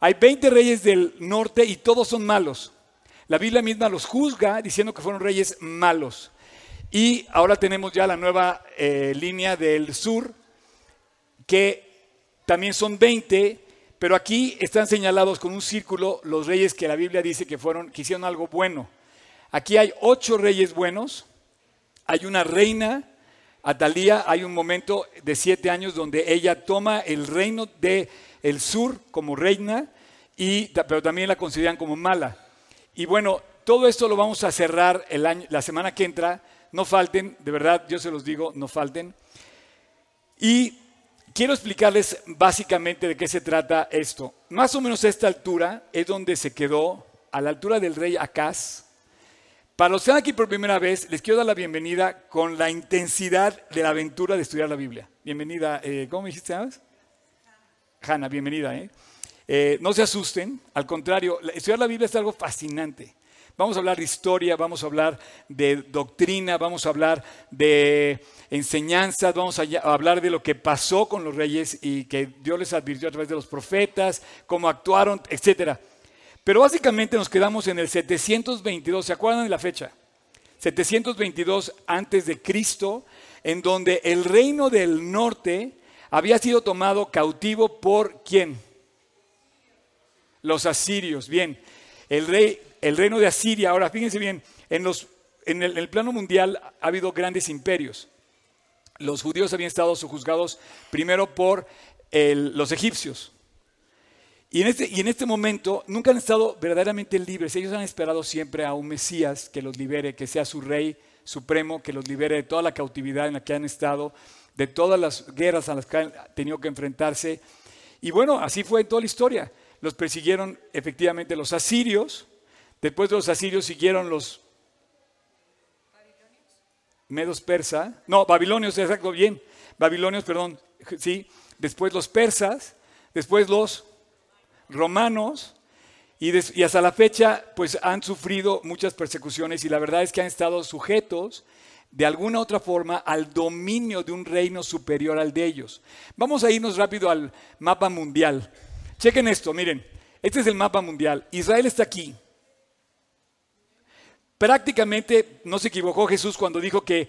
Hay 20 reyes del norte y todos son malos. La Biblia misma los juzga diciendo que fueron reyes malos. Y ahora tenemos ya la nueva eh, línea del sur, que también son 20, pero aquí están señalados con un círculo los reyes que la Biblia dice que fueron, que hicieron algo bueno. Aquí hay ocho reyes buenos, hay una reina, Atalía, hay un momento de siete años donde ella toma el reino del el sur como reina, y, pero también la consideran como mala. Y bueno, todo esto lo vamos a cerrar el año, la semana que entra. No falten, de verdad, yo se los digo, no falten. Y quiero explicarles básicamente de qué se trata esto. Más o menos a esta altura es donde se quedó, a la altura del rey Acaz. Para los que están aquí por primera vez, les quiero dar la bienvenida con la intensidad de la aventura de estudiar la Biblia. Bienvenida, eh, ¿cómo me dijiste antes? Hanna, bienvenida. ¿eh? Eh, no se asusten, al contrario, estudiar la Biblia es algo fascinante. Vamos a hablar de historia, vamos a hablar de doctrina, vamos a hablar de enseñanzas, vamos a hablar de lo que pasó con los reyes y que Dios les advirtió a través de los profetas, cómo actuaron, etc. Pero básicamente nos quedamos en el 722, ¿se acuerdan de la fecha? 722 antes de Cristo, en donde el reino del norte había sido tomado cautivo por quién? los asirios. Bien, el, rey, el reino de Asiria, ahora fíjense bien, en, los, en, el, plano mundial ha habido grandes imperios. Los judíos habían estado sujuzgados primero por los egipcios. Y en, este, y en este momento nunca han estado verdaderamente libres. Ellos han esperado siempre a un Mesías que los libere, que sea su rey supremo, que los libere de toda la cautividad en la que han estado, de todas las guerras a las que han tenido que enfrentarse. Y bueno, así fue toda la historia. Los persiguieron efectivamente los asirios, después de los asirios siguieron los medos persa, no, babilonios, exacto, bien, babilonios, perdón, sí, después los persas, después los romanos, y, y, hasta la fecha, pues han sufrido muchas persecuciones y la verdad es que han estado sujetos de alguna otra forma al dominio de un reino superior al de ellos. Vamos a irnos rápido al mapa mundial. Chequen esto, miren, este es el mapa mundial. Israel está aquí. Prácticamente no se equivocó Jesús cuando dijo que,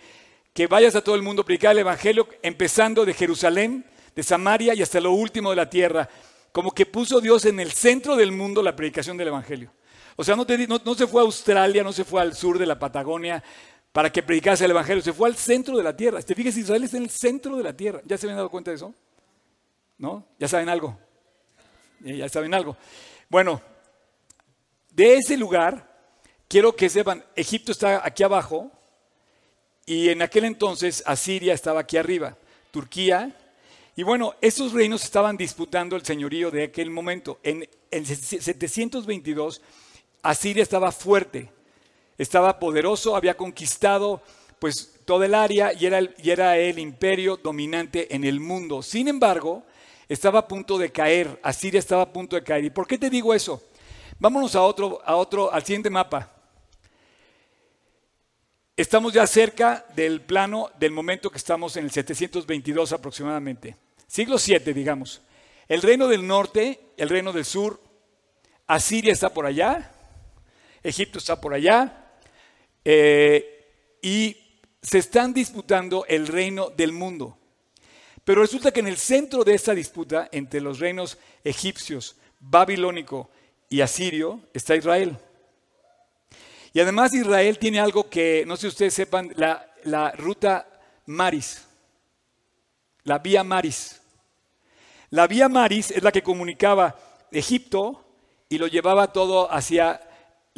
que vayas a todo el mundo a predicar el Evangelio, empezando de Jerusalén, de Samaria y hasta lo último de la tierra. Como que puso Dios en el centro del mundo la predicación del Evangelio. O sea, no, no, se fue a Australia, no se fue al sur de la Patagonia para que predicase el Evangelio, se fue al centro de la tierra. ¿Te fijas? Israel está en el centro de la tierra. ¿Ya se habían dado cuenta de eso? ¿No? ¿Ya saben algo? ya saben algo. Bueno, de ese lugar, quiero que sepan, Egipto está aquí abajo y en aquel entonces Asiria estaba aquí arriba, Turquía. Y bueno, esos reinos estaban disputando el señorío de aquel momento. En, en 722, Asiria estaba fuerte, estaba poderoso, había conquistado pues todo el área y era y era el imperio dominante en el mundo. Sin embargo, estaba a punto de caer, Asiria estaba a punto de caer. ¿Y por qué te digo eso? Vámonos a otro, a otro, al siguiente mapa. Estamos ya cerca del plano del momento que estamos en el 722 aproximadamente. Siglo 7, digamos. El reino del norte, el reino del sur, Asiria está por allá, Egipto está por allá, eh, y se están disputando el reino del mundo. Pero resulta que en el centro de esta disputa entre los reinos egipcios, babilónico y asirio está Israel. Y además Israel tiene algo que, no sé si ustedes sepan, la, la ruta Maris, la vía Maris. La vía Maris es la que comunicaba Egipto y lo llevaba todo hacia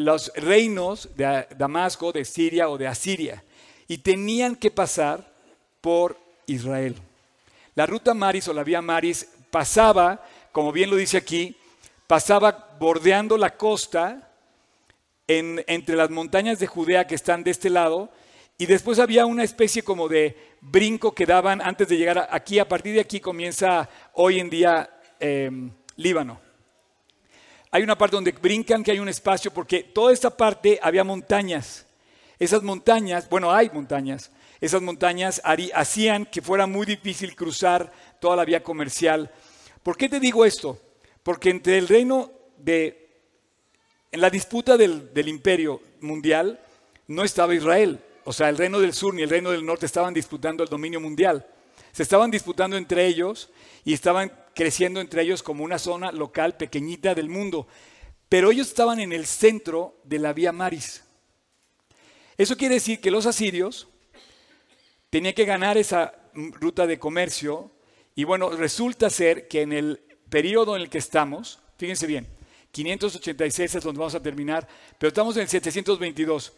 los reinos de Damasco, de Siria o de Asiria. Y tenían que pasar por Israel. La ruta Maris o la vía Maris pasaba, como bien lo dice aquí, pasaba bordeando la costa entre las montañas de Judea que están de este lado y después había una especie como de brinco que daban antes de llegar aquí. A partir de aquí comienza hoy en día em, Líbano. Hay una parte donde brincan que hay un espacio porque toda esta parte había montañas. Esas montañas, bueno, hay montañas, esas montañas hacían que fuera muy difícil cruzar toda la vía comercial. ¿Por qué te digo esto? Porque entre el reino de, en la disputa del, del imperio mundial, no estaba Israel. O sea, el reino del sur ni el reino del norte estaban disputando el dominio mundial. Se estaban disputando entre ellos y estaban creciendo entre ellos como una zona local pequeñita del mundo. Pero ellos estaban en el centro de la vía Maris. Eso quiere decir que los asirios tenían que ganar esa ruta de comercio y bueno, resulta ser que en el periodo en el que estamos, fíjense bien, 586 es donde vamos a terminar, pero estamos en el 722.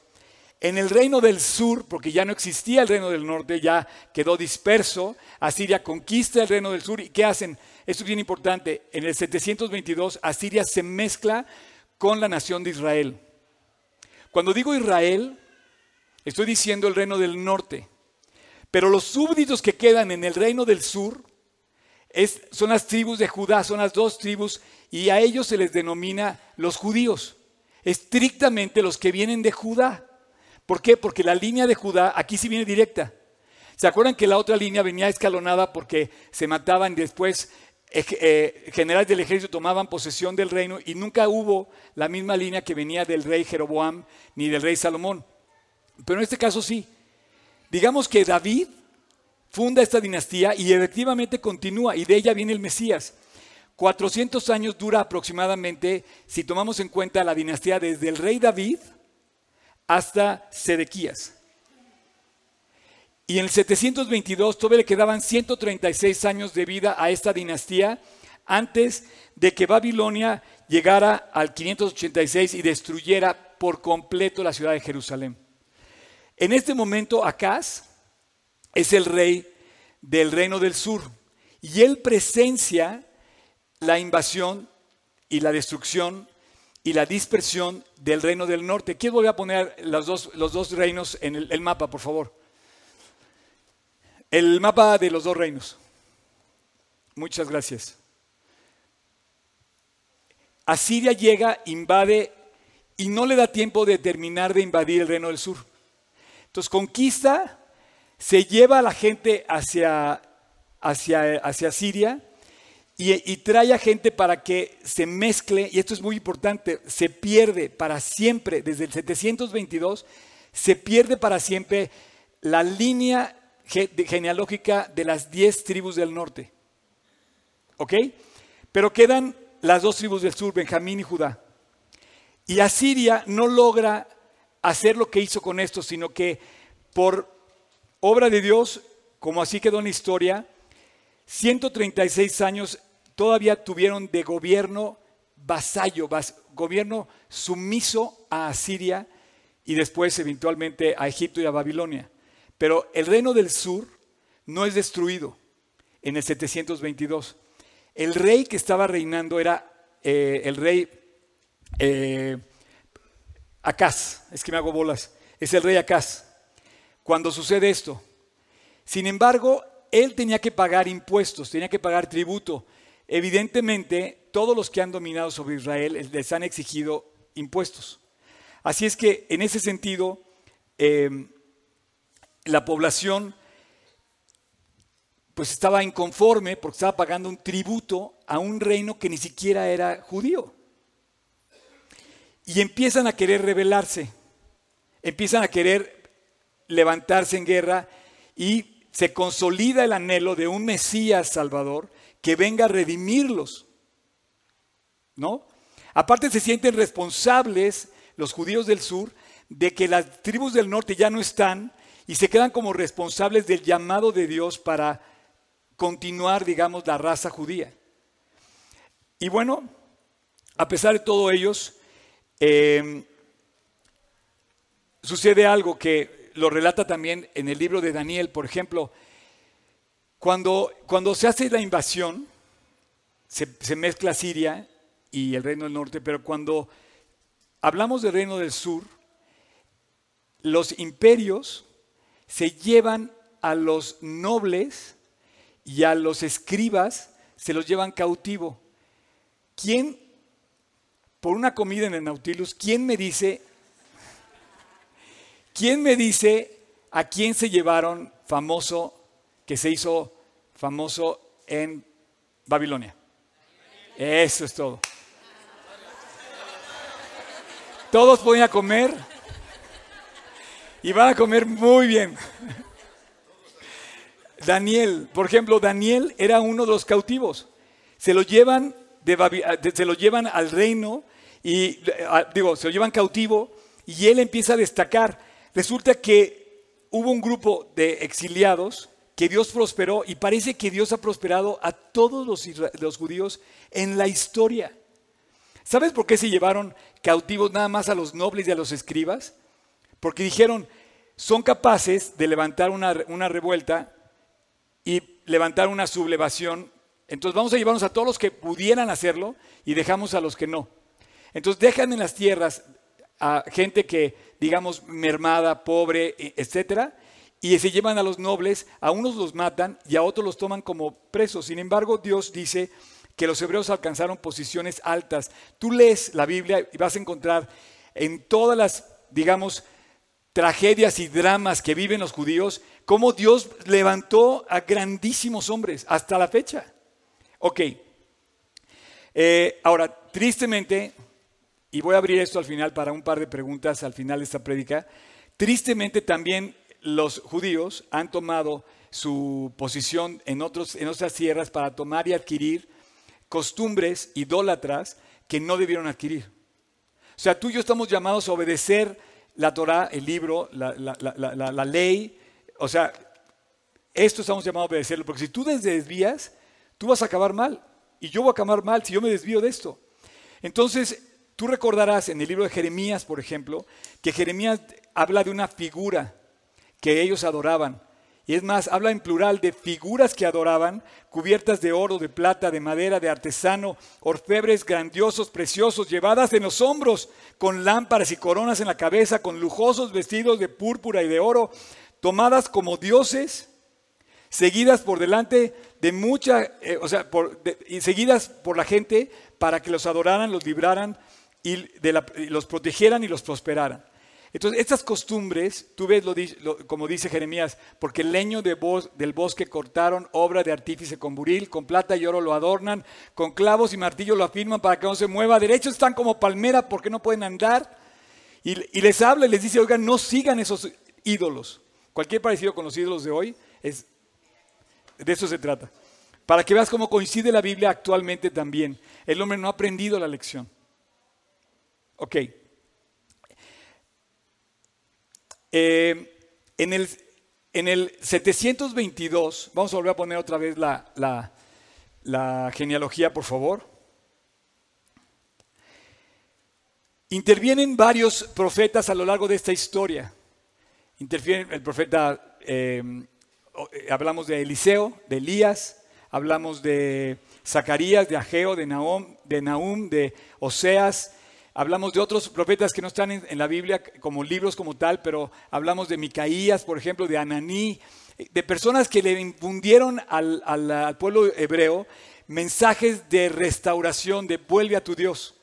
En el reino del sur, porque ya no existía el reino del norte, ya quedó disperso, Asiria conquista el reino del sur y ¿qué hacen? Esto es bien importante, en el 722 Asiria se mezcla con la nación de Israel. Cuando digo Israel, estoy diciendo el reino del norte, pero los súbditos que quedan en el reino del sur son las tribus de Judá, son las dos tribus y a ellos se les denomina los judíos, estrictamente los que vienen de Judá. ¿Por qué? Porque la línea de Judá aquí sí viene directa. ¿Se acuerdan que la otra línea venía escalonada porque se mataban después eh, generales del ejército tomaban posesión del reino y nunca hubo la misma línea que venía del rey Jeroboam ni del rey Salomón? Pero en este caso sí. Digamos que David funda esta dinastía y efectivamente continúa y de ella viene el Mesías. 400 años dura aproximadamente si tomamos en cuenta la dinastía desde el rey David hasta Sedequías. Y en el 722 todavía le quedaban 136 años de vida a esta dinastía antes de que Babilonia llegara al 586 y destruyera por completo la ciudad de Jerusalén. En este momento Acaz es el rey del reino del sur y él presencia la invasión y la destrucción y la dispersión del reino del norte. Quiero volver a poner los dos, los dos reinos en el, el mapa, por favor. El mapa de los dos reinos. Muchas gracias. Asiria llega, invade y no le da tiempo de terminar de invadir el reino del sur. Entonces conquista, se lleva a la gente hacia, hacia, hacia Siria y, trae a gente para que se mezcle, y esto es muy importante, se pierde para siempre, desde el 722, se pierde para siempre la línea genealógica de las diez tribus del norte. ¿Ok? Pero quedan las dos tribus del sur, Benjamín y Judá. Y Asiria no logra hacer lo que hizo con esto, sino que por obra de Dios, como así quedó en la historia, 136 años todavía tuvieron de gobierno vasallo, gobierno sumiso a Asiria y después eventualmente a Egipto y a Babilonia. Pero el reino del sur no es destruido en el 722. El rey que estaba reinando era eh, el rey eh, es que me hago bolas, es el rey Acaz. Cuando sucede esto, sin embargo, él tenía que pagar impuestos, tenía que pagar tributo. Evidentemente, todos los que han dominado sobre Israel les han exigido impuestos. Así es que, en ese sentido, em, la población pues estaba inconforme porque estaba pagando un tributo a un reino que ni siquiera era judío. Y empiezan a querer rebelarse, empiezan a querer levantarse en guerra y se consolida el anhelo de un Mesías Salvador que venga a redimirlos. ¿No? Aparte se sienten responsables los judíos del sur de que las tribus del norte ya no están y se quedan como responsables del llamado de Dios para continuar, digamos, la raza judía. Y bueno, a pesar de todo ellos, Em, sucede algo que lo relata también en el libro de Daniel, por ejemplo, cuando, cuando se hace la invasión, se, se mezcla Siria y el reino del norte, pero cuando hablamos del reino del sur, los imperios se llevan a los nobles y a los escribas, se los llevan cautivo. ¿Quién por una comida en el Nautilus, ¿quién me dice, quién me dice a quién se llevaron famoso, que se hizo famoso en Babilonia? Eso es todo. Todos pueden comer y van a comer muy bien. Daniel, por ejemplo, Daniel era uno de los cautivos. Se lo llevan, se lo llevan al reino y digo, se lo llevan cautivo y él empieza a destacar. Resulta que hubo un grupo de exiliados que Dios prosperó y parece que Dios ha prosperado a todos los, judíos en la historia. ¿Sabes por qué se llevaron cautivos nada más a los nobles y a los escribas? Porque dijeron, son capaces de levantar una, una revuelta y levantar una sublevación. Entonces vamos a llevarnos a todos los que pudieran hacerlo y dejamos a los que no. Entonces dejan en las tierras a gente que, digamos, mermada, pobre, e, etcétera, y se llevan a los nobles, a unos los matan y a otros los toman como presos. Sin embargo, Dios dice que los hebreos alcanzaron posiciones altas. Tú lees la Biblia y vas a encontrar en todas las, digamos, tragedias y dramas que viven los judíos, cómo Dios levantó a grandísimos hombres hasta la fecha. Ok. Eh, ahora, tristemente, y voy a abrir esto al final para un par de preguntas al final de esta prédica. Tristemente también los judíos han tomado su posición en, otros, en otras tierras para tomar y adquirir costumbres idólatras que no debieron adquirir. O sea, tú y yo estamos llamados a obedecer la Torah, el libro, la, la ley. O sea, esto estamos llamados a obedecerlo, porque si tú desvías, tú vas a acabar mal. Y yo voy a acabar mal si yo me desvío de esto. Entonces, Tú recordarás en el libro de Jeremías, por ejemplo, que Jeremías habla de una figura que ellos adoraban. Y es más, habla en plural de figuras que adoraban, cubiertas de oro, de plata, de madera, de artesano, orfebres grandiosos, preciosos, llevadas en los hombros, con lámparas y coronas en la cabeza, con lujosos vestidos de púrpura y de oro, tomadas como dioses, seguidas por delante de mucha, eh, o sea, y seguidas por la gente para que los adoraran, los libraran y, los protegieran y los prosperaran. Entonces, estas costumbres, tú ves lo, como dice Jeremías, porque el leño de del bosque cortaron, obra de artífice con buril, con plata y oro lo adornan, con clavos y martillo lo afirman para que no se mueva, derechos están como palmera porque no pueden andar. Y, y les habla y les dice, oigan, no sigan esos ídolos. Cualquier parecido con los ídolos de hoy, es, de eso se trata. Para que veas cómo coincide la Biblia actualmente también. El hombre no ha aprendido la lección. Ok. Eh, en, el, en, el, 722, vamos a volver a poner otra vez la, la, genealogía, por favor. Intervienen varios profetas a lo largo de esta historia. Interviene el profeta, eh, eh, hablamos de Eliseo, de Elías, hablamos de Zacarías, de Ageo, de Nahum, de, Nahum, de Oseas, Hablamos de otros profetas que no están en, la Biblia como libros como tal, pero hablamos de Micaías, por ejemplo, de Ananí, de personas que le infundieron al, pueblo hebreo mensajes de restauración, de vuelve a tu Dios.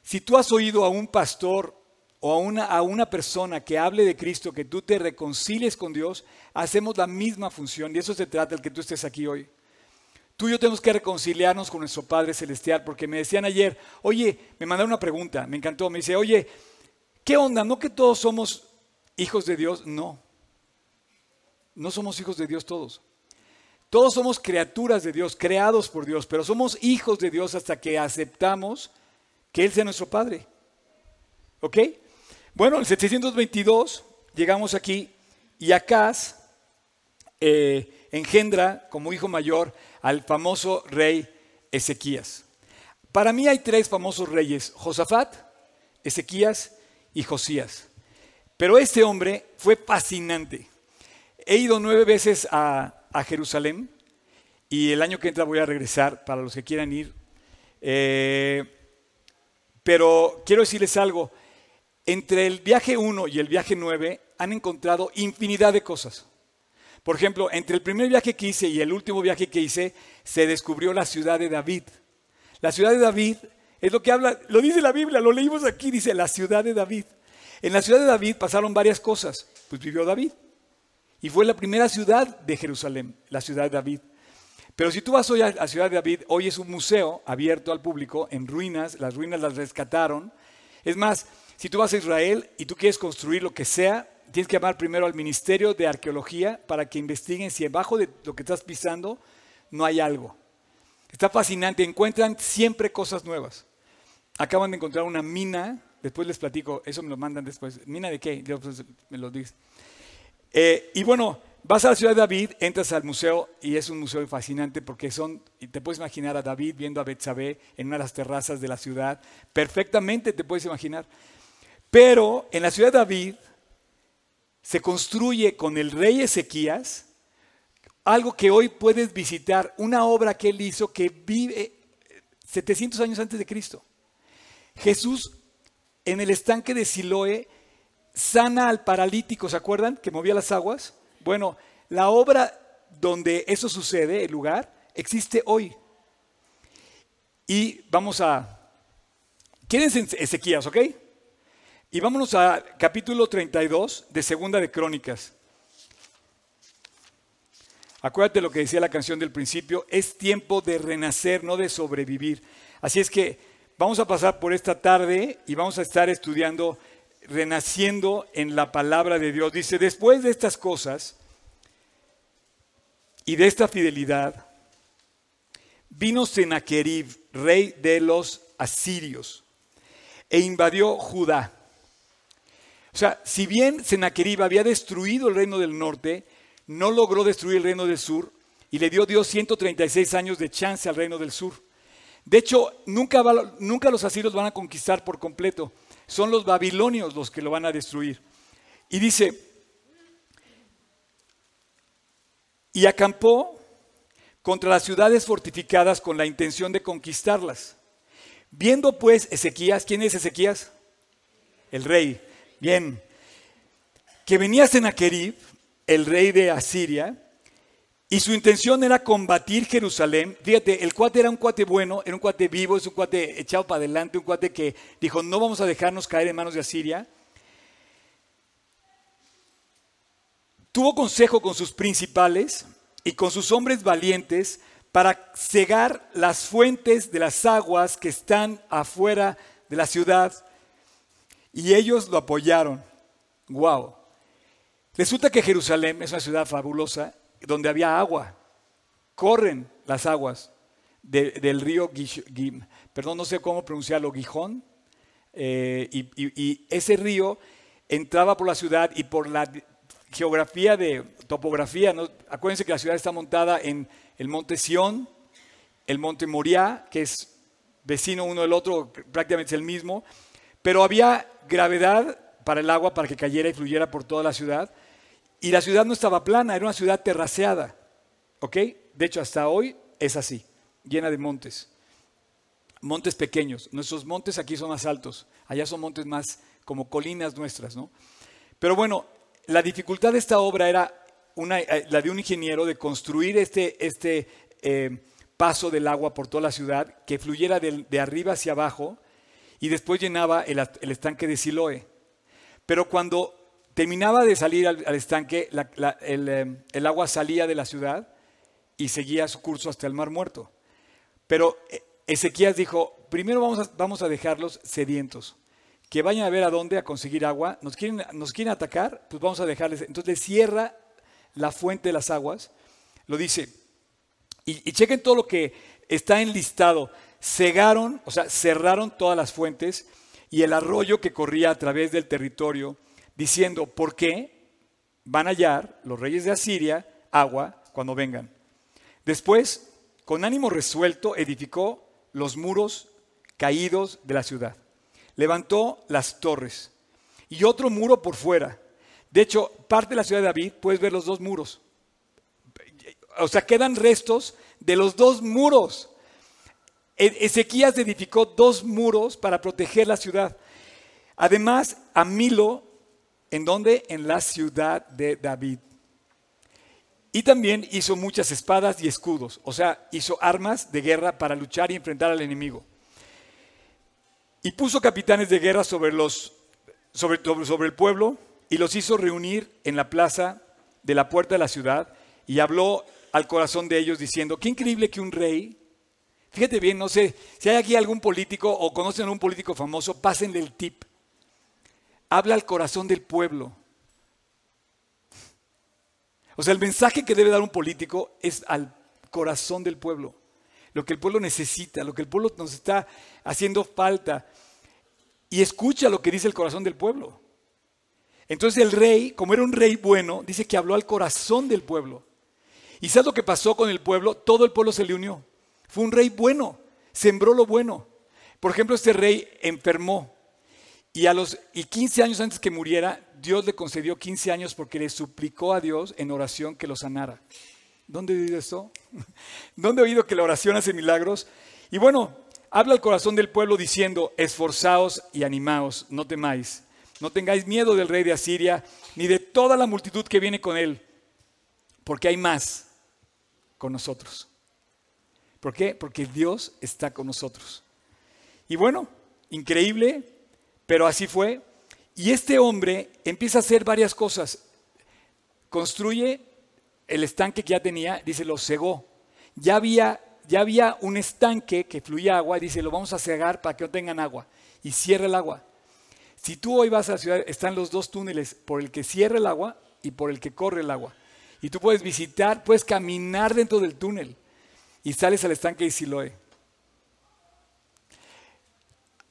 Si tú has oído a un pastor o a una, a una, persona que hable de Cristo, que tú te reconcilies con Dios, hacemos la misma función. Y eso se trata el que tú estés aquí hoy. Tú y yo tenemos que reconciliarnos con nuestro Padre Celestial, porque me decían ayer, oye, me mandaron una pregunta, me encantó, me dice, oye, ¿qué onda? ¿No que todos somos hijos de Dios? No, no somos hijos de Dios todos. Todos somos criaturas de Dios, creados por Dios, pero somos hijos de Dios hasta que aceptamos que Él sea nuestro Padre. ¿Ok? Bueno, en 722 llegamos aquí y Acaz eh, engendra como hijo mayor al famoso rey Ezequías. Para mí hay tres famosos reyes, Josafat, Ezequías y Josías. Pero este hombre fue fascinante. He ido nueve veces a, Jerusalén y el año que entra voy a regresar para los que quieran ir. Eh, pero quiero decirles algo, entre el viaje 1 y el viaje 9 han encontrado infinidad de cosas. Por ejemplo, entre el primer viaje que hice y el último viaje que hice, se descubrió la ciudad de David. La ciudad de David es lo que habla, lo dice la Biblia, lo leímos aquí, dice la ciudad de David. En la ciudad de David pasaron varias cosas. Pues vivió David. Y fue la primera ciudad de Jerusalén, la ciudad de David. Pero si tú vas hoy a la ciudad de David, hoy es un museo abierto al público, en ruinas, las ruinas las rescataron. Es más, si tú vas a Israel y tú quieres construir lo que sea, tienes que llamar primero al Ministerio de Arqueología para que investiguen si debajo de lo que estás pisando no hay algo. Está fascinante, encuentran siempre cosas nuevas. Acaban de encontrar una mina, después les platico, eso me lo mandan después. ¿Mina de qué? Yo, pues, me lo dices. Eh, y bueno, vas a la ciudad de David, entras al museo y es un museo fascinante porque son, te puedes imaginar a David viendo a Betsabé en una de las terrazas de la ciudad, perfectamente te puedes imaginar. Pero en la ciudad de David se construye con el rey Ezequías algo que hoy puedes visitar, una obra que él hizo que vive 700 años antes de Cristo. Jesús en el estanque de Siloé sana al paralítico, ¿se acuerdan? Que movía las aguas. Bueno, la obra donde eso sucede, el lugar, existe hoy. Y vamos a... Quédense Ezequías, ¿ok? Y vámonos a capítulo 32 de Segunda de Crónicas. Acuérdate lo que decía la canción del principio, es tiempo de renacer, no de sobrevivir. Así es que vamos a pasar por esta tarde y vamos a estar estudiando renaciendo en la palabra de Dios. Dice, después de estas cosas y de esta fidelidad, vino Sennacherib, rey de los asirios, e invadió Judá. O sea, si bien Sennacherib había destruido el reino del norte, no logró destruir el reino del sur y le dio Dios 136 años de chance al reino del sur. De hecho, nunca, nunca los asirios van a conquistar por completo son los babilonios los que lo van a destruir. Y dice, y acampó contra las ciudades fortificadas con la intención de conquistarlas. Viendo pues Ezequías, ¿quién es Ezequías? El rey. Bien. Que venía Sennacherib, el rey de Asiria, y su intención era combatir Jerusalén. Fíjate, el cuate era un cuate bueno, era un cuate vivo, es un cuate echado para adelante, un cuate que dijo, no vamos a dejarnos caer en manos de Asiria. Tuvo consejo con sus principales y con sus hombres valientes para cegar las fuentes de las aguas que están afuera de la ciudad. Y ellos lo apoyaron. Wow. Resulta que Jerusalén es una ciudad fabulosa donde había agua. Corren las aguas del río, perdón, no sé cómo pronunciarlo, Gijón. Eh, y, ese río entraba por la ciudad y por la geografía de topografía. Acuérdense que la ciudad está montada en el monte Sión, el monte Moriah, que es vecino uno del otro, prácticamente es el mismo. Pero había gravedad para el agua para que cayera y fluyera por toda la ciudad. Y la ciudad no estaba plana, era una ciudad terraceada. ¿Ok? De hecho, hasta hoy es así, llena de montes. Montes pequeños. Nuestros montes aquí son más altos. Allá son montes más como colinas nuestras, ¿no? Pero bueno, la dificultad de esta obra era una, eh, la de un ingeniero de construir este, este eh, paso del agua por toda la ciudad, que fluyera de, arriba hacia abajo y después llenaba el, estanque de Siloé. Pero cuando terminaba de salir al, estanque, eh, el, agua salía de la ciudad y seguía su curso hasta el mar muerto. Pero eh, Ezequías dijo, primero vamos a, dejarlos sedientos, que vayan a ver a dónde a conseguir agua, nos quieren, atacar, pues vamos a dejarles. Entonces cierra la fuente de las aguas, lo dice, y chequen todo lo que está enlistado, cegaron, o sea, cerraron todas las fuentes y el arroyo que corría a través del territorio diciendo, ¿por qué van a hallar los reyes de Asiria agua cuando vengan? Después, con ánimo resuelto, edificó los muros caídos de la ciudad. Levantó las torres y otro muro por fuera. De hecho, parte de la ciudad de David puedes ver los dos muros. O sea, quedan restos de los dos muros. Ezequías edificó dos muros para proteger la ciudad. Además, a Milo ¿En dónde? En la ciudad de David. Y también hizo muchas espadas y escudos, o sea, hizo armas de guerra para luchar y enfrentar al enemigo. Y puso capitanes de guerra sobre, los, sobre, sobre el pueblo y los hizo reunir en la plaza de la puerta de la ciudad y habló al corazón de ellos diciendo, qué increíble que un rey, fíjate bien, no sé, si hay aquí algún político o conocen a un político famoso, pásenle el tip. Habla al corazón del pueblo. O sea, el mensaje que debe dar un político es al corazón del pueblo. Lo que el pueblo necesita, lo que el pueblo nos está haciendo falta. Y escucha lo que dice el corazón del pueblo. Entonces el rey, como era un rey bueno, dice que habló al corazón del pueblo. ¿Y sabes lo que pasó con el pueblo? Todo el pueblo se le unió. Fue un rey bueno, sembró lo bueno. Por ejemplo, este rey enfermó y a los y 15 años antes que muriera, Dios le concedió 15 años porque le suplicó a Dios en oración que lo sanara. ¿Dónde he oído esto? ¿Dónde he oído que la oración hace milagros? Y bueno, habla al corazón del pueblo diciendo, esforzaos y animaos, no temáis. No tengáis miedo del rey de Asiria, ni de toda la multitud que viene con él, porque hay más con nosotros. ¿Por qué? Porque Dios está con nosotros. Y bueno, increíble, pero así fue. Y este hombre empieza a hacer varias cosas. Construye el estanque que ya tenía, dice, lo cegó. Ya había, un estanque que fluía agua, dice, lo vamos a cegar para que no tengan agua. Y cierra el agua. Si tú hoy vas a la ciudad, están los dos túneles, por el que cierra el agua y por el que corre el agua. Y tú puedes visitar, puedes caminar dentro del túnel y sales al estanque de Siloé.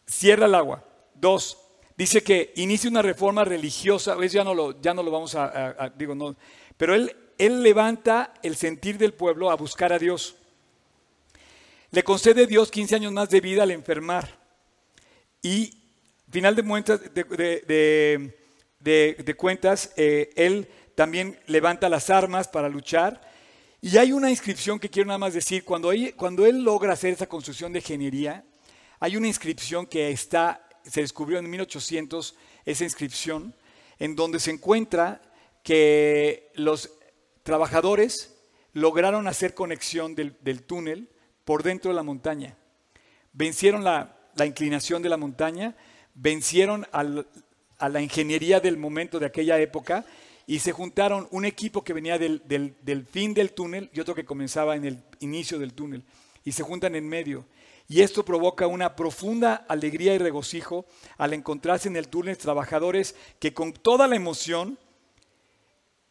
Cierra el agua. Dos, dice que inicia una reforma religiosa, ¿ves? Ya no lo, ya no lo vamos a, digo, no, pero él, él levanta el sentir del pueblo a buscar a Dios. Le concede Dios 15 años más de vida al enfermar. Y final de, cuentas, eh, él también levanta las armas para luchar. Y hay una inscripción que quiero nada más decir, cuando él, cuando él logra hacer esa construcción de ingeniería, hay una inscripción que está se descubrió en 1800 esa inscripción, en donde se encuentra que los trabajadores lograron hacer conexión del, túnel por dentro de la montaña. Vencieron la, inclinación de la montaña, vencieron a la ingeniería del momento de aquella época y se juntaron un equipo que venía del, del, fin del túnel y otro que comenzaba en el inicio del túnel. Y se juntan en medio. Y esto provoca una profunda alegría y regocijo al encontrarse en el túnel trabajadores que con toda la emoción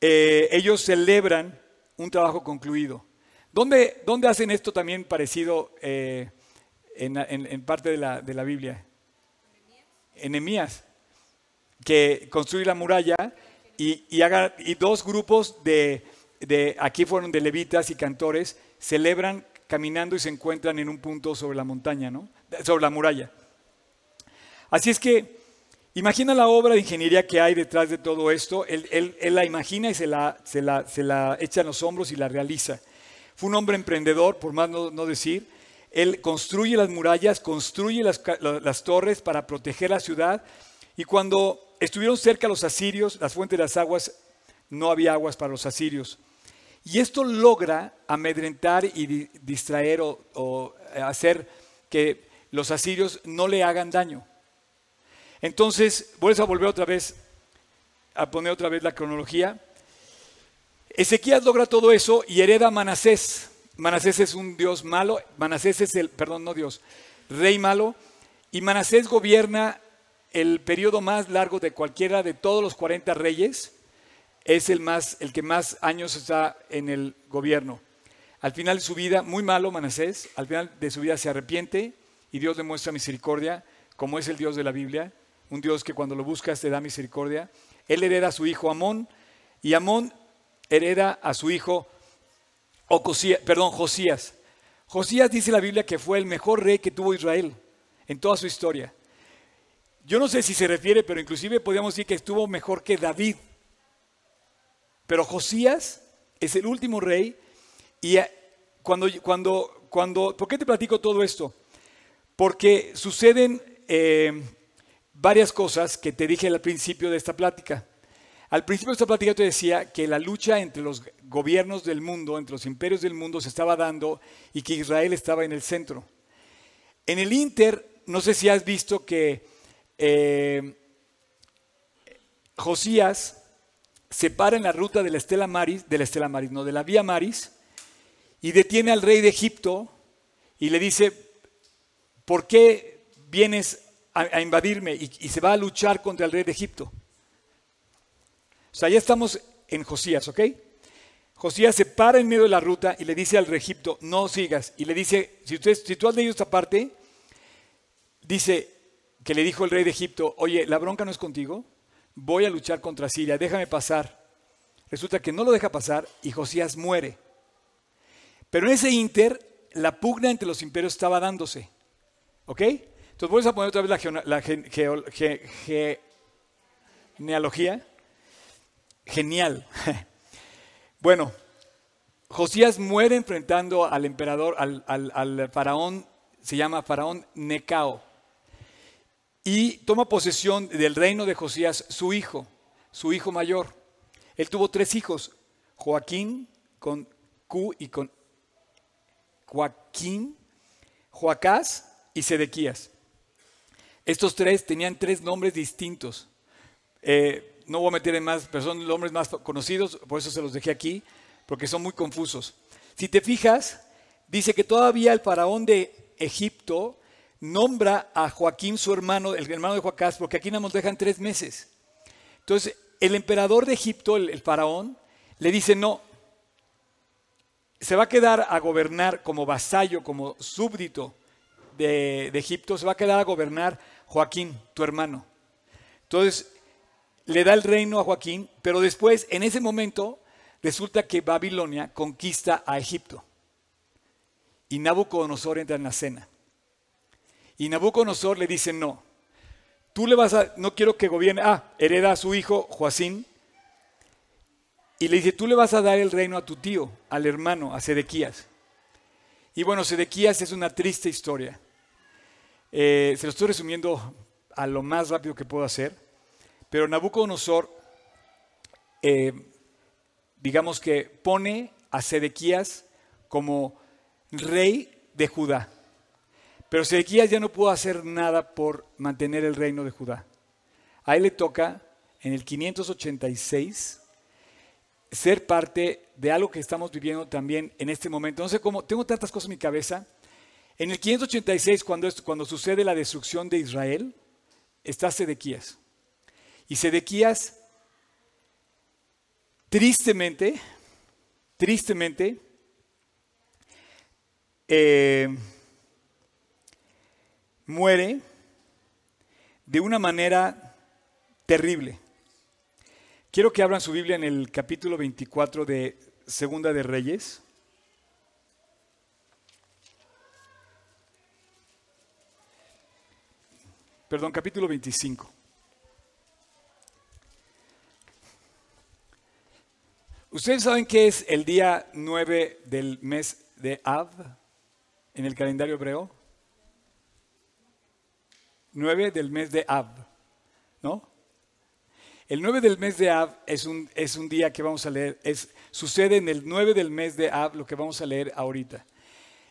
eh, ellos celebran un trabajo concluido. ¿Dónde, dónde hacen esto también parecido eh, en, parte de la, de la Biblia? En Emías, que construye la muralla y, dos grupos de, aquí fueron de levitas y cantores, celebran caminando y se encuentran en un punto sobre la montaña, ¿no? Sobre la muralla. Así es que imagina la obra de ingeniería que hay detrás de todo esto. Él, la imagina y se la, echa en los hombros y la realiza. Fue un hombre emprendedor, por más no, decir. Él construye las murallas, construye las torres para proteger la ciudad. Y cuando estuvieron cerca los asirios, las fuentes de las aguas, no había aguas para los asirios. Y esto logra amedrentar y distraer o, hacer que los asirios no le hagan daño. Entonces, vuelves a volver otra vez, a poner otra vez la cronología. Ezequías logra todo eso y hereda a Manasés. Manasés es un dios malo, Manasés es el, perdón, no dios, rey malo. Y Manasés gobierna el periodo más largo de cualquiera de todos los 40 reyes es el, más, el que más años está en el gobierno. Al final de su vida, muy malo Manasés, al final de su vida se arrepiente y Dios le muestra misericordia, como es el Dios de la Biblia, un Dios que cuando lo buscas te da misericordia. Él hereda a su hijo Amón y Amón hereda a su hijo perdón, Josías. Josías dice la Biblia que fue el mejor rey que tuvo Israel en toda su historia. Yo no sé si se refiere, pero inclusive podríamos decir que estuvo mejor que David pero Josías es el último rey y eh, cuando, cuando, cuando, ¿por qué te platico todo esto? Porque suceden eh, varias cosas que te dije al principio de esta plática. Al principio de esta plática te decía que la lucha entre los gobiernos del mundo, entre los imperios del mundo se estaba dando y que Israel estaba en el centro. En el Inter, no sé si has visto que eh, Josías se para en la ruta de la Estela Maris, de la Estela Maris, no, de la Vía Maris, y detiene al rey de Egipto y le dice, ¿por qué vienes a, invadirme? Y, se va a luchar contra el rey de Egipto. O sea, ya estamos en Josías, ¿ok? Josías se para en medio de la ruta y le dice al rey de Egipto, no sigas. Y le dice, si, si tú has leído esta parte, dice que le dijo el rey de Egipto, oye, la bronca no es contigo, voy a luchar contra Siria, déjame pasar. Resulta que no lo deja pasar y Josías muere. Pero en ese inter, la pugna entre los imperios estaba dándose. ¿Ok? Entonces voy a poner otra vez la, genealogía. Genial. bueno, Josías muere enfrentando al emperador, al, al faraón, se llama faraón Necao. Y toma posesión del reino de Josías su hijo, su hijo mayor. Él tuvo tres hijos, Joaquín con Q y con Joaquín, Joacás y Sedequías. Estos tres tenían tres nombres distintos. Eh, no voy a meter en más, pero son nombres más conocidos, por eso se los dejé aquí, porque son muy confusos. Si te fijas, dice que todavía el faraón de Egipto nombra a Joaquín su hermano, el hermano de Joacás, porque aquí nos dejan tres meses. Entonces, el emperador de Egipto, el faraón, le dice, no, se va a quedar a gobernar como vasallo, como súbdito de, Egipto, se va a quedar a gobernar Joaquín, tu hermano. Entonces, le da el reino a Joaquín, pero después, en ese momento, resulta que Babilonia conquista a Egipto. Y Nabucodonosor entra en la cena. Y Nabucodonosor le dice, no, tú le vas a, no quiero que gobierne, ah, hereda a su hijo Joacín, y le dice, tú le vas a dar el reino a tu tío, al hermano, a Sedequías. Y bueno, Sedequías es una triste historia. Eh, se lo estoy resumiendo a lo más rápido que puedo hacer. Pero Nabucodonosor, eh, digamos que pone a Sedequías como rey de Judá. Pero Sedequías ya no pudo hacer nada por mantener el reino de Judá. A él le toca en el 586 ser parte de algo que estamos viviendo también en este momento. No sé cómo, tengo tantas cosas en mi cabeza. En el 586, cuando, cuando sucede la destrucción de Israel, está Sedequías. Y Sedequías, tristemente, tristemente, eh, muere de una manera terrible. Quiero que abran su Biblia en el capítulo 24 de Segunda de Reyes. Perdón, capítulo 25. ¿Ustedes saben qué es el día 9 del mes de Av en el calendario hebreo? 9 del mes de Av, ¿no? El 9 del mes de Ab es un, es un día que vamos a leer, es, sucede en el 9 del mes de Ab lo que vamos a leer ahorita.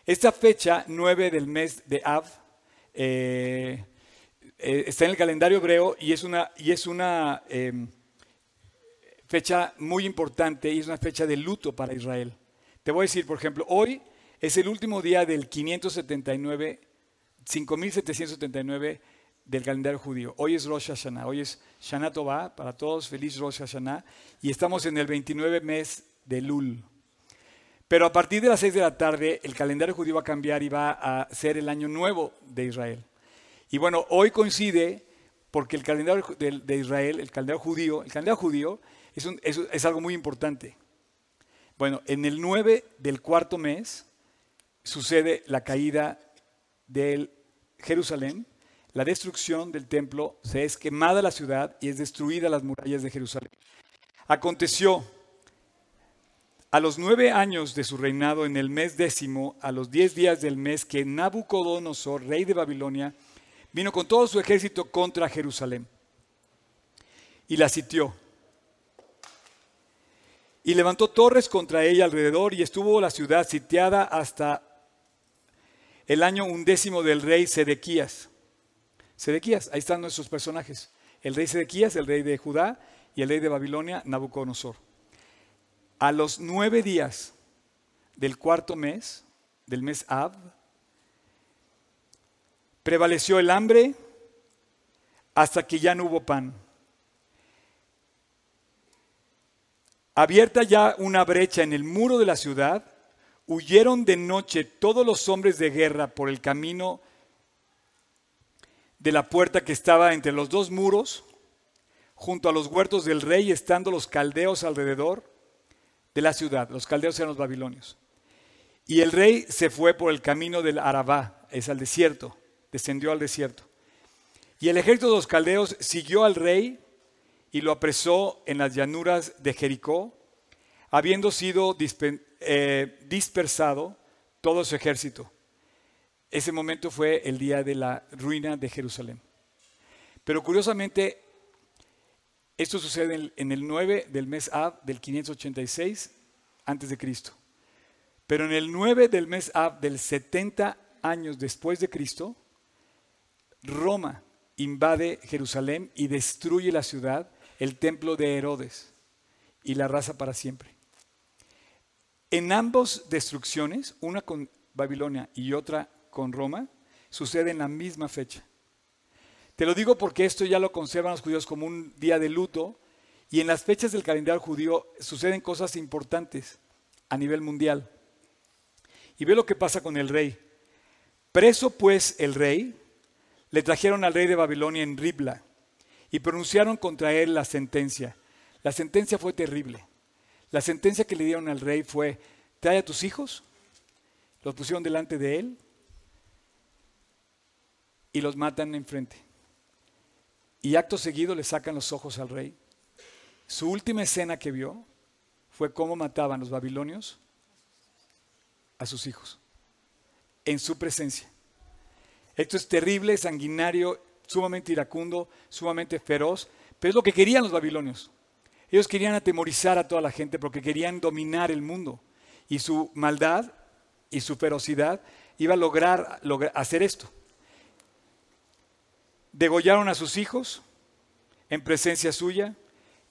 Esta fecha, 9 del mes de Ab, eh, eh, está en el calendario hebreo y es una, y es una em, fecha muy importante y es una fecha de luto para Israel. Te voy a decir, por ejemplo, hoy es el último día del 579, 5779 del calendario judío. Hoy es Rosh Hashanah, hoy es Shana Tová, para todos, feliz Rosh Hashanah, y estamos en el 29 mes de Lul. Pero a partir de las 6 de la tarde, el calendario judío va a cambiar y va a ser el año nuevo de Israel. Y bueno, hoy coincide porque el calendario de, Israel, el calendario judío, el calendario judío es, algo muy importante. Bueno, en el 9 del cuarto mes sucede la caída del Jerusalén la destrucción del templo, se es quemada la ciudad y es destruida las murallas de Jerusalén. Aconteció a los nueve años de su reinado, en el mes décimo, a los diez días del mes, que Nabucodonosor, rey de Babilonia, vino con todo su ejército contra Jerusalén y la sitió. Y levantó torres contra ella alrededor y estuvo la ciudad sitiada hasta el año undécimo del rey Sedequías. Sedequías, ahí están nuestros personajes. El rey Sedequías, el rey de Judá y el rey de Babilonia, Nabucodonosor. A los nueve días del cuarto mes, del mes Ab, prevaleció el hambre hasta que ya no hubo pan. Abierta ya una brecha en el muro de la ciudad, huyeron de noche todos los hombres de guerra por el camino de la puerta que estaba entre los dos muros, junto a los huertos del rey, estando los caldeos alrededor de la ciudad. Los caldeos eran los babilonios. Y el rey se fue por el camino del Arabá, es al desierto, descendió al desierto. Y el ejército de los caldeos siguió al rey y lo apresó en las llanuras de Jericó, habiendo sido eh, dispersado todo su ejército. Ese momento fue el día de la ruina de Jerusalén. Pero curiosamente, esto sucede en el 9 del mes Ab del 586 antes de Cristo. Pero en el 9 del mes Ab del 70 años después de Cristo, Roma invade Jerusalén y destruye la ciudad, el templo de Herodes y la raza para siempre. En ambas destrucciones, una con Babilonia y otra con Roma, sucede en la misma fecha. Te lo digo porque esto ya lo conservan los judíos como un día de luto y en las fechas del calendario judío suceden cosas importantes a nivel mundial. Y ve lo que pasa con el rey. Preso pues el rey, le trajeron al rey de Babilonia en Ribla y pronunciaron contra él la sentencia. La sentencia fue terrible. La sentencia que le dieron al rey fue, trae a tus hijos, los pusieron delante de él y los matan enfrente. Y acto seguido le sacan los ojos al rey. Su última escena que vio fue cómo mataban los babilonios a sus hijos, en su presencia. Esto es terrible, sanguinario, sumamente iracundo, sumamente feroz, pero es lo que querían los babilonios. Ellos querían atemorizar a toda la gente porque querían dominar el mundo. Y su maldad y su ferocidad iba a lograr, hacer esto. Degollaron a sus hijos en presencia suya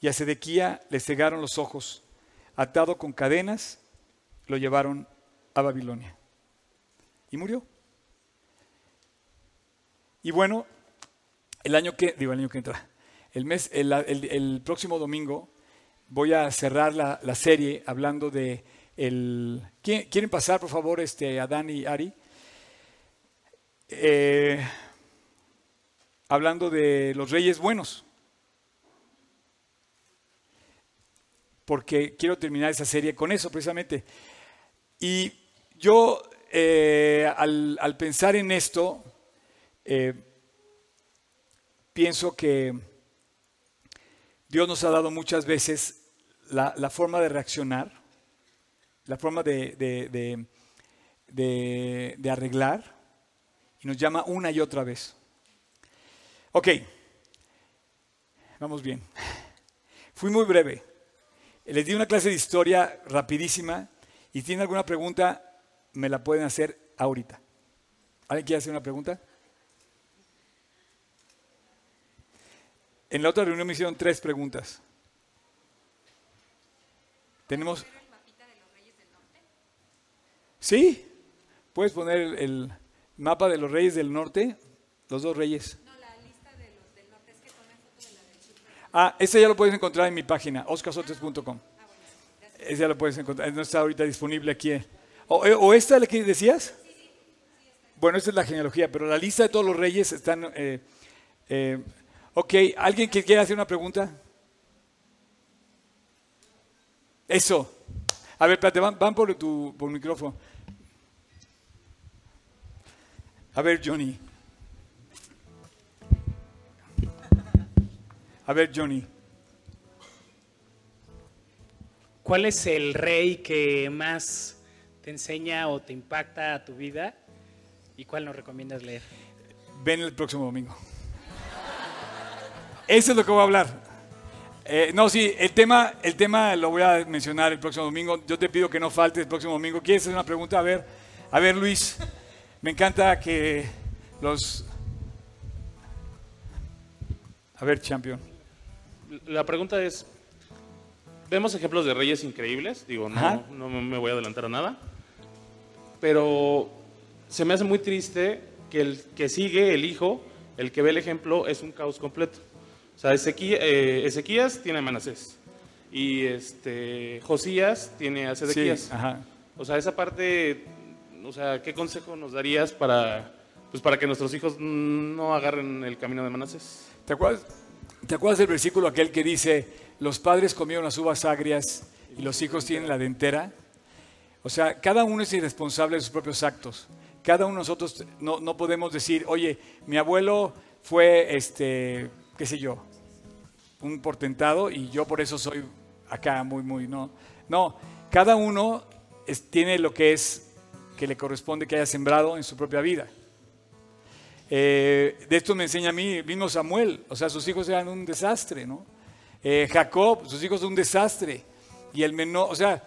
y a Sedequía le cegaron los ojos. Atado con cadenas, lo llevaron a Babilonia. Y murió. Y bueno, el año que, digo, el año que entra, el, mes, el, próximo domingo voy a cerrar la, serie hablando de el... ¿Quieren pasar, por favor, este, Adán y Ari? Eh, hablando de los reyes buenos. Porque quiero terminar esa serie con eso, precisamente. Y yo, eh, al, al pensar en esto, eh, pienso que Dios nos ha dado muchas veces la, forma de reaccionar, la forma de, de, arreglar, y nos llama una y otra vez. Ok, vamos bien. Fui muy breve. Les di una clase de historia rapidísima y tienen alguna pregunta, me la pueden hacer ahorita. ¿Alguien quiere hacer una pregunta? En la otra reunión me hicieron tres preguntas. Tenemos... ¿Sí? ¿Puedes poner el, mapa de los reyes del norte? Los dos reyes. No, la lista de los del norte es que foto de la del sur. Ah, ese ya lo puedes encontrar en mi página, oscarsotes.com. Ese ya lo puedes encontrar, no está ahorita disponible aquí. ¿O, eh, esta la que decías? Bueno, esta es la genealogía, pero la lista de todos los reyes están... Eh, eh, Ok, ¿alguien que quiera hacer una pregunta? Eso. A ver, espérate, van, por tu por micrófono. A ver, Johnny. A ver, Johnny. ¿Cuál es el rey que más te enseña o te impacta a tu vida? ¿Y cuál nos recomiendas leer? Ven el próximo domingo. Eso es lo que voy a hablar. Eh, no, sí, el tema, el tema lo voy a mencionar el próximo domingo. Yo te pido que no falte el próximo domingo. ¿Quieres hacer una pregunta? A ver, a ver, Luis. Me encanta que los. A ver, champion. La pregunta es: vemos ejemplos de reyes increíbles. Digo, no, no me voy a adelantar a nada. pero se me hace muy triste que el que sigue, el hijo, el que ve el ejemplo, es un caos completo. O sea, Ezequiel- eh, Ezequías tiene a Manasés y este, Josías tiene a Sí, Sedequías. ajá. O sea, esa parte, o sea, ¿qué consejo nos darías para, pues para que nuestros hijos no agarren el camino de Manasés? ¿Te acuerdas, ¿Te acuerdas del versículo aquel que dice, los padres comieron las uvas agrias y los hijos tienen la dentera? O sea, cada uno es irresponsable de sus propios actos. Cada uno de nosotros no, no podemos decir, oye, mi abuelo fue, este, qué sé yo, un portentado y yo por eso soy acá muy, muy, no. No, cada uno tiene lo que es, que le corresponde que haya sembrado en su propia vida. Eh, de esto me enseña a mí mismo Samuel, o sea, sus hijos eran un desastre, ¿no? Eh, Jacob, sus hijos un desastre. Y el menor, o sea,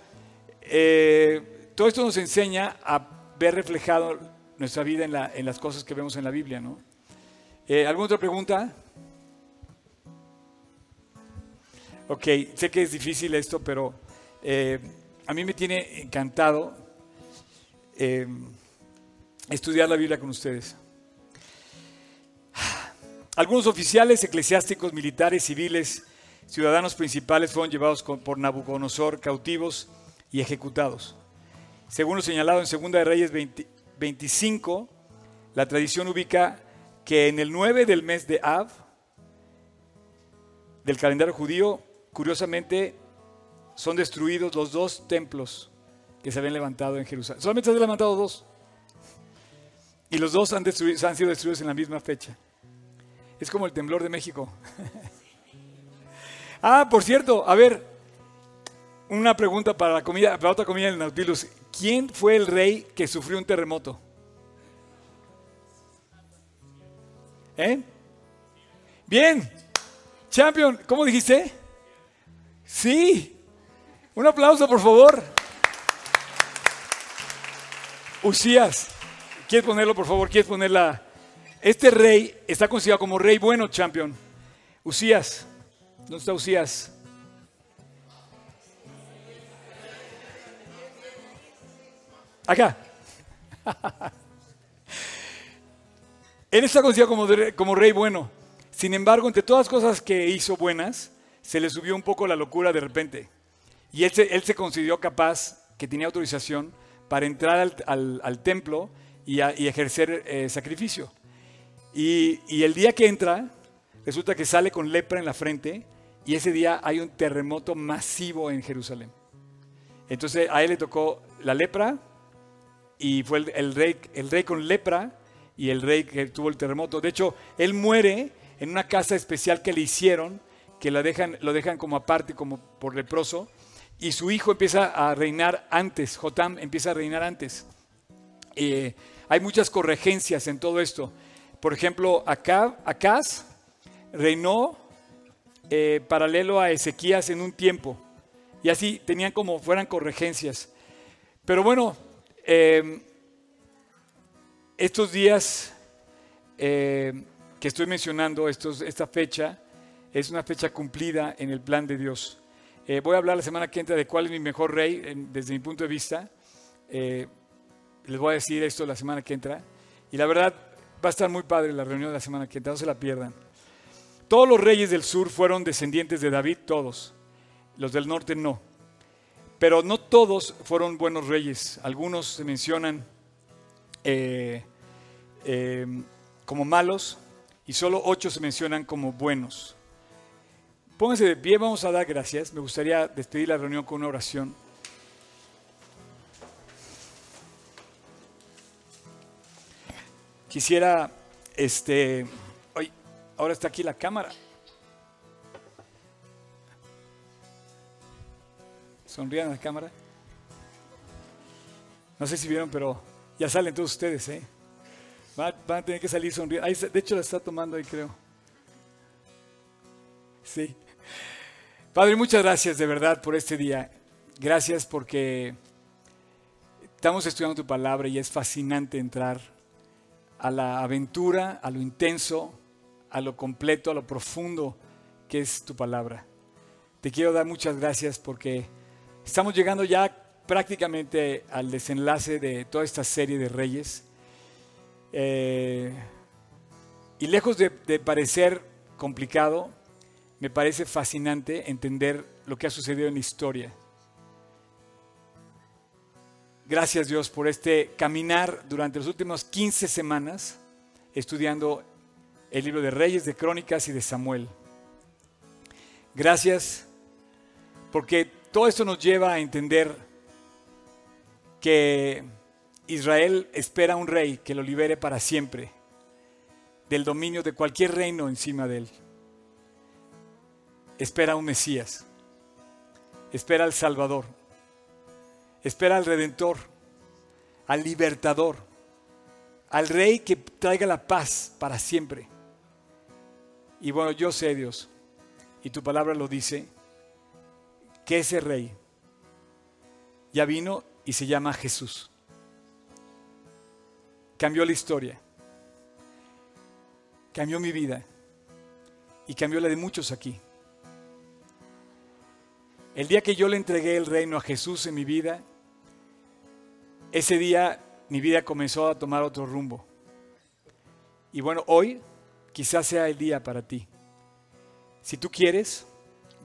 eh, todo esto nos enseña a ver reflejado nuestra vida en, en las cosas que vemos en la Biblia, ¿no? ¿Alguna otra pregunta? Ok, sé que es difícil esto, pero a mí me tiene encantado estudiar la Biblia con ustedes. Algunos oficiales eclesiásticos, militares, civiles, ciudadanos principales fueron llevados por Nabucodonosor cautivos y ejecutados. Según lo señalado en 2 de Reyes 20 25, la tradición ubica que en el 9 del mes de Av, del calendario judío, curiosamente, son destruidos los dos templos que se habían levantado en Jerusalén. Solamente se han levantado dos. Y los dos han sido destruidos en la misma fecha. Es como el temblor de México. ah, por cierto, a ver, una pregunta para la comida, para otra comida del Nautilus. ¿Quién fue el rey que sufrió un terremoto? ¿Eh? Bien. Champion, ¿cómo dijiste? Sí. Un aplauso, por favor. Usías. ¿Quieres ponerlo, por favor? ¿Quieres ponerla? Este rey está considerado como rey bueno, champion. Usías. ¿Dónde está Usías? Acá. Él está considerado como, rey bueno. Sin embargo, entre todas las cosas que hizo buenas, se le subió un poco la locura de repente. Y él se, él consideró capaz, que tenía autorización, para entrar al, templo y ejercer eh, sacrificio. Y, el día que entra, resulta que sale con lepra en la frente y ese día hay un terremoto masivo en Jerusalén. Entonces a él le tocó la lepra y fue el, rey, el rey con lepra y el rey que tuvo el terremoto. De hecho, él muere en una casa especial que le hicieron, que lo dejan, lo dejan como aparte, como por leproso, y su hijo empieza a reinar antes, Jotam empieza a reinar antes. Eh, hay muchas corregencias en todo esto. Por ejemplo, acá, Acaz reinó eh, paralelo a Ezequías en un tiempo. Y así tenían como fueran corregencias. Pero bueno, eh, estos días eh, que estoy mencionando, estos, esta fecha, es una fecha cumplida en el plan de Dios. Eh, voy a hablar la semana que entra de cuál es mi mejor rey desde mi punto de vista. Eh, les voy a decir esto la semana que entra. Y la verdad, va a estar muy padre la reunión de la semana que no se la pierdan. Todos los reyes del sur fueron descendientes de David, todos. Los del norte no. Pero no todos fueron buenos reyes. Algunos se mencionan eh, eh, como malos y solo ocho se mencionan como buenos. Pónganse de pie, vamos a dar gracias. Me gustaría despedir la reunión con una oración. Quisiera, este, ay, ahora está aquí la cámara. Sonrían la cámara. No sé si vieron, pero ya salen todos ustedes, ¿eh? Van, van a tener que salir sonriendo. Ahí de hecho, la está tomando ahí, creo. Sí. Padre, muchas gracias de verdad por este día. Gracias porque estamos estudiando tu palabra y es fascinante entrar a la aventura, a lo intenso, a lo completo, a lo profundo que es tu palabra. Te quiero dar muchas gracias porque estamos llegando ya prácticamente al desenlace de toda esta serie de reyes. Eh, y lejos de, de parecer complicado, me parece fascinante entender lo que ha sucedido en la historia. Gracias Dios por este caminar durante las últimas 15 semanas estudiando el libro de Reyes, de Crónicas y de Samuel. Gracias porque todo esto nos lleva a entender que Israel espera un rey que lo libere para siempre del dominio de cualquier reino encima de él. Espera un Mesías, espera al Salvador, espera al Redentor, al Libertador, al Rey que traiga la paz para siempre. Y bueno, yo sé Dios, y tu palabra lo dice, que ese Rey ya vino y se llama Jesús. Cambió la historia, cambió mi vida y cambió la de muchos aquí. El día que yo le entregué el reino a Jesús en mi vida, ese día mi vida comenzó a tomar otro rumbo. Y bueno, hoy quizás sea el día para ti. Si tú quieres,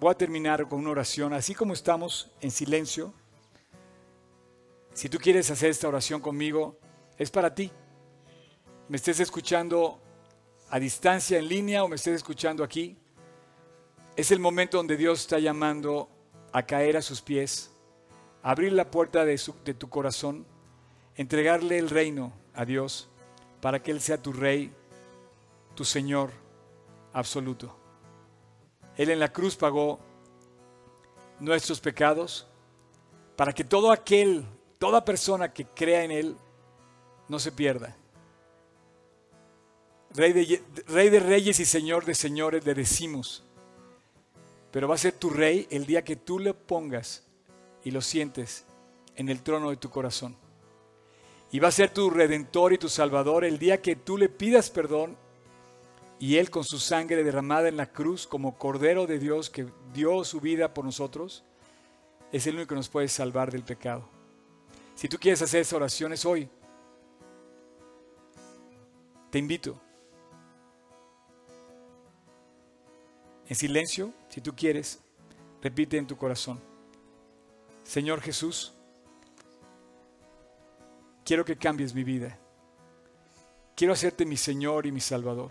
voy a terminar con una oración, así como estamos en silencio. Si tú quieres hacer esta oración conmigo, es para ti. Me estés escuchando a distancia, en línea, o me estés escuchando aquí. Es el momento donde Dios está llamando a caer a sus pies, abrir la puerta de, de tu corazón entregarle el reino a Dios para que Él sea tu rey, tu Señor absoluto. Él en la cruz pagó nuestros pecados para que todo aquel, toda persona que crea en Él no se pierda. Rey de, rey de reyes y Señor de señores le decimos, pero va a ser tu rey el día que tú le pongas y lo sientes en el trono de tu corazón. Y va a ser tu redentor y tu salvador el día que tú le pidas perdón y Él con su sangre derramada en la cruz como Cordero de Dios que dio su vida por nosotros, es el único que nos puede salvar del pecado. Si tú quieres hacer esa oración es hoy. Te invito. En silencio, si tú quieres, repite en tu corazón. Señor Jesús, quiero que cambies mi vida. Quiero hacerte mi Señor y mi Salvador.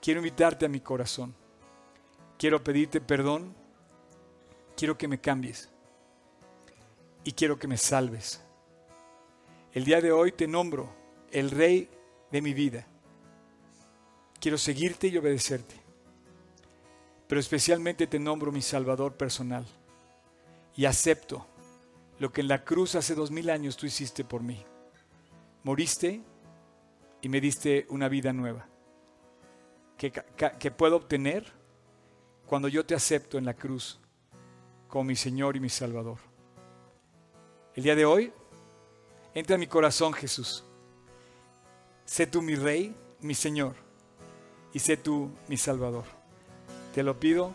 Quiero invitarte a mi corazón. Quiero pedirte perdón. Quiero que me cambies. Y quiero que me salves. El día de hoy te nombro el Rey de mi vida. Quiero seguirte y obedecerte. Pero especialmente te nombro mi Salvador personal. Y acepto lo que en la cruz hace dos mil años tú hiciste por mí. Moriste y me diste una vida nueva que, puedo obtener cuando yo te acepto en la cruz como mi Señor y mi Salvador. El día de hoy, entra en mi corazón Jesús. Sé tú mi Rey, mi Señor, y sé tú mi Salvador. Te lo pido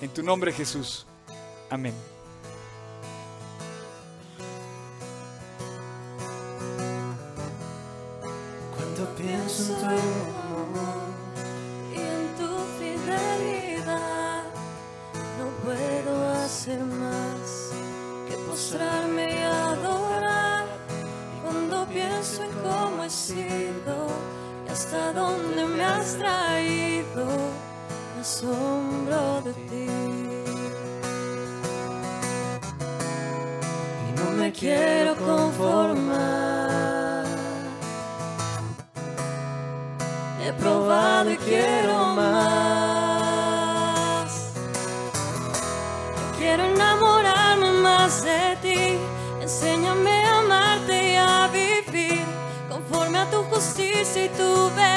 en tu nombre Jesús. Amén. Quiero conformar. He probado y quiero más. Quiero enamorarme más de ti. Enséñame a amarte y a vivir conforme a tu justicia y tu verdad.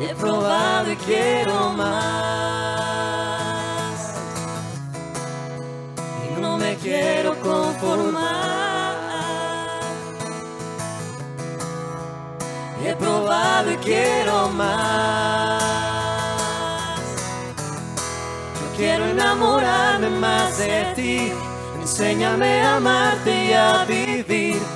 He probado y quiero más. Y no me quiero conformar. He probado y quiero más. Yo quiero enamorarme más de ti. Enséñame a amarte y a vivir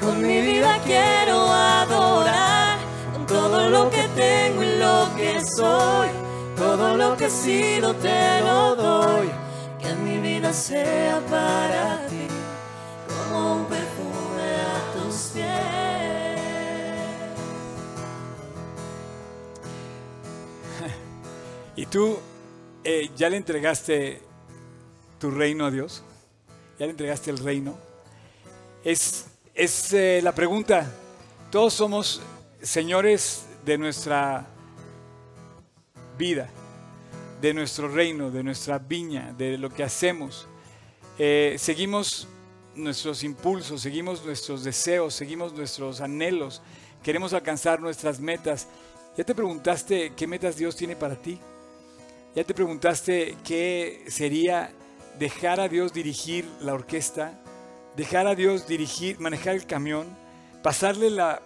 Con mi vida quiero adorar, con todo lo que tengo y lo que soy. Todo lo que he sido te lo doy. Que mi vida sea para ti, como un perfume a tus pies. ¿Y tú eh, ya le entregaste tu reino a Dios? ¿Ya le entregaste el reino? Es, es eh, la pregunta. Todos somos señores de nuestra vida, de nuestro reino, de nuestra viña, de lo que hacemos. Eh, seguimos nuestros impulsos, seguimos nuestros deseos, seguimos nuestros anhelos, queremos alcanzar nuestras metas. ¿Ya te preguntaste qué metas Dios tiene para ti? ¿Ya te preguntaste qué sería dejar a Dios dirigir la orquesta? Dejar a Dios dirigir, manejar el camión, pasarle la,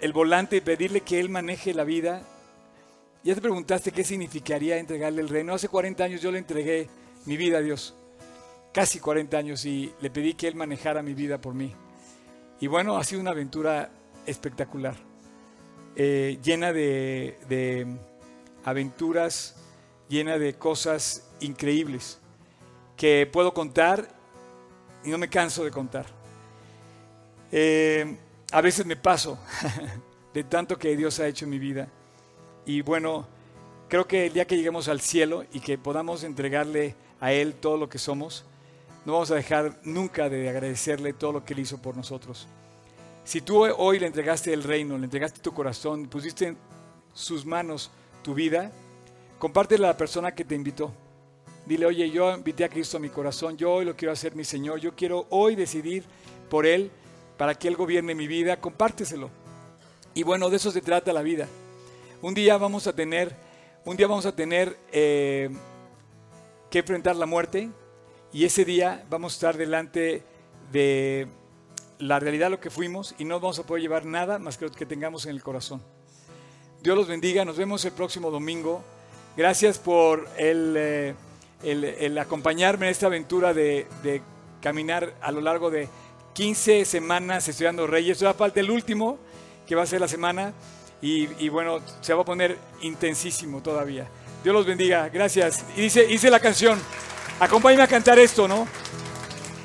el volante y pedirle que Él maneje la vida. ¿Ya te preguntaste qué significaría entregarle el reino? Hace 40 años yo le entregué mi vida a Dios. Casi 40 años y le pedí que Él manejara mi vida por mí. Y bueno, ha sido una aventura espectacular, eh, llena de, de aventuras, llena de cosas increíbles que puedo contar y no me canso de contar. Eh, a veces me paso de tanto que Dios ha hecho en mi vida. Y bueno, creo que el día que lleguemos al cielo y que podamos entregarle a Él todo lo que somos, no vamos a dejar nunca de agradecerle todo lo que Él hizo por nosotros. Si tú hoy le entregaste el reino, le entregaste tu corazón, pusiste en sus manos tu vida, compártela a la persona que te invitó. Dile, oye, yo invité a Cristo a mi corazón, yo hoy lo quiero hacer mi Señor, yo quiero hoy decidir por Él para que Él gobierne mi vida, compárteselo. Y bueno, de eso se trata la vida. Un día vamos a tener, un día vamos a tener eh, que enfrentar la muerte y ese día vamos a estar delante de la realidad lo que fuimos y no vamos a poder llevar nada más que lo que tengamos en el corazón. Dios los bendiga, nos vemos el próximo domingo. Gracias por el, eh, el, el acompañarme en esta aventura de, de, caminar a lo largo de 15 semanas estudiando Reyes. Todavía falta el último, que va a ser la semana, y, y, bueno, se va a poner intensísimo todavía. Dios los bendiga, gracias. Y dice, dice la canción, acompáñame a cantar esto, ¿no?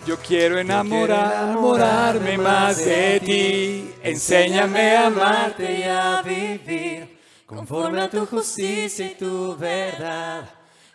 Yo quiero enamorarme más de ti, enséñame a amarte y a vivir conforme a tu justicia y tu verdad.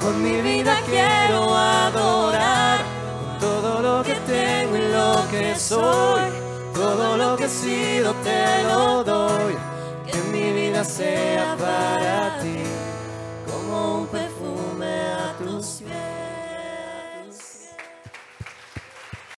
Con mi vida quiero adorar con todo lo que tengo y lo que soy. Todo lo que he sido te lo doy. Que mi vida sea para ti como un perfume a tus pies.